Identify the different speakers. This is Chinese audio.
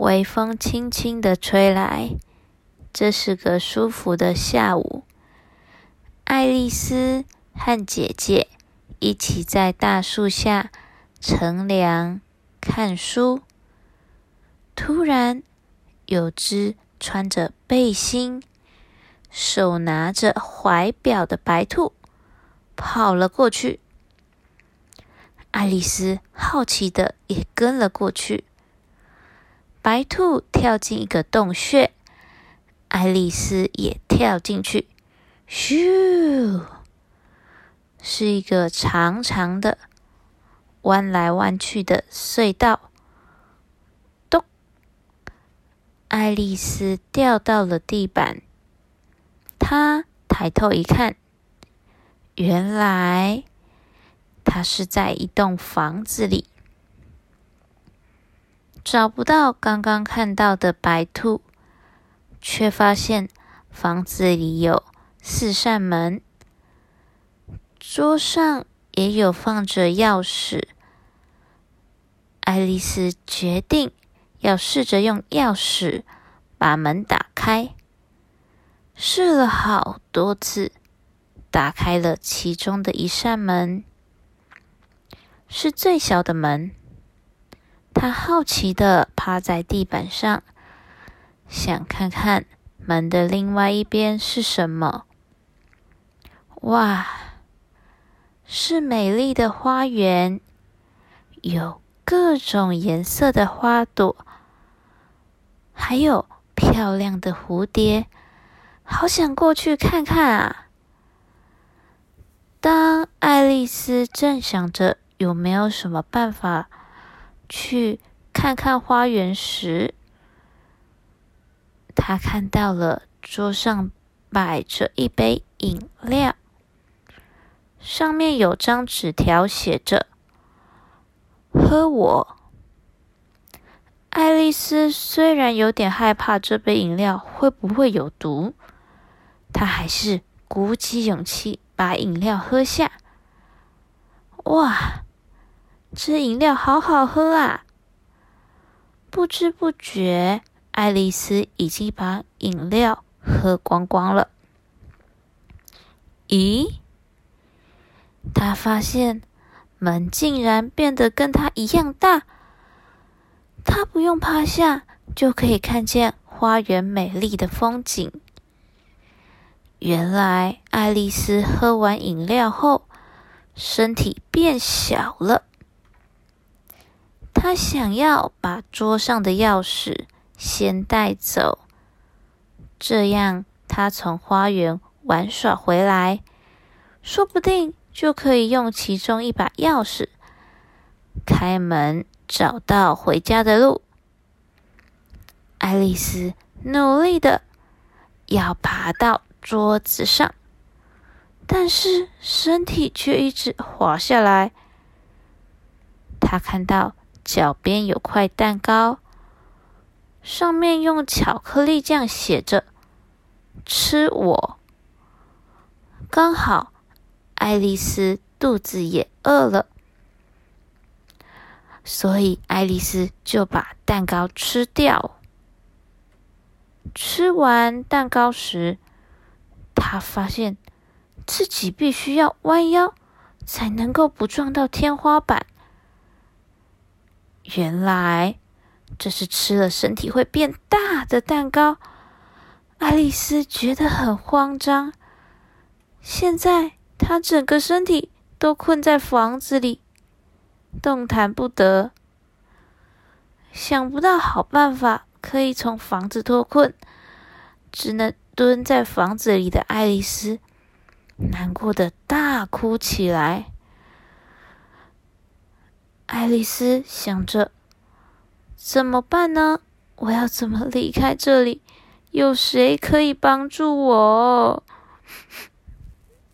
Speaker 1: 微风轻轻的吹来，这是个舒服的下午。爱丽丝和姐姐一起在大树下乘凉看书。突然，有只穿着背心、手拿着怀表的白兔跑了过去。爱丽丝好奇的也跟了过去。白兔跳进一个洞穴，爱丽丝也跳进去。咻，是一个长长的、弯来弯去的隧道。咚！爱丽丝掉到了地板。她抬头一看，原来她是在一栋房子里，找不到刚刚看到的白兔，却发现房子里有。四扇门，桌上也有放着钥匙。爱丽丝决定要试着用钥匙把门打开。试了好多次，打开了其中的一扇门，是最小的门。他好奇的趴在地板上，想看看门的另外一边是什么。哇，是美丽的花园，有各种颜色的花朵，还有漂亮的蝴蝶，好想过去看看啊！当爱丽丝正想着有没有什么办法去看看花园时，她看到了桌上摆着一杯饮料。上面有张纸条，写着：“喝我。”爱丽丝虽然有点害怕这杯饮料会不会有毒，她还是鼓起勇气把饮料喝下。哇，这饮料好好喝啊！不知不觉，爱丽丝已经把饮料喝光光了。咦？他发现门竟然变得跟他一样大，他不用趴下就可以看见花园美丽的风景。原来爱丽丝喝完饮料后，身体变小了。他想要把桌上的钥匙先带走，这样他从花园玩耍回来，说不定。就可以用其中一把钥匙开门，找到回家的路。爱丽丝努力的要爬到桌子上，但是身体却一直滑下来。她看到脚边有块蛋糕，上面用巧克力酱写着“吃我”，刚好。爱丽丝肚子也饿了，所以爱丽丝就把蛋糕吃掉。吃完蛋糕时，她发现自己必须要弯腰才能够不撞到天花板。原来这是吃了身体会变大的蛋糕。爱丽丝觉得很慌张，现在。她整个身体都困在房子里，动弹不得。想不到好办法可以从房子脱困，只能蹲在房子里的爱丽丝难过的大哭起来。爱丽丝想着怎么办呢？我要怎么离开这里？有谁可以帮助我？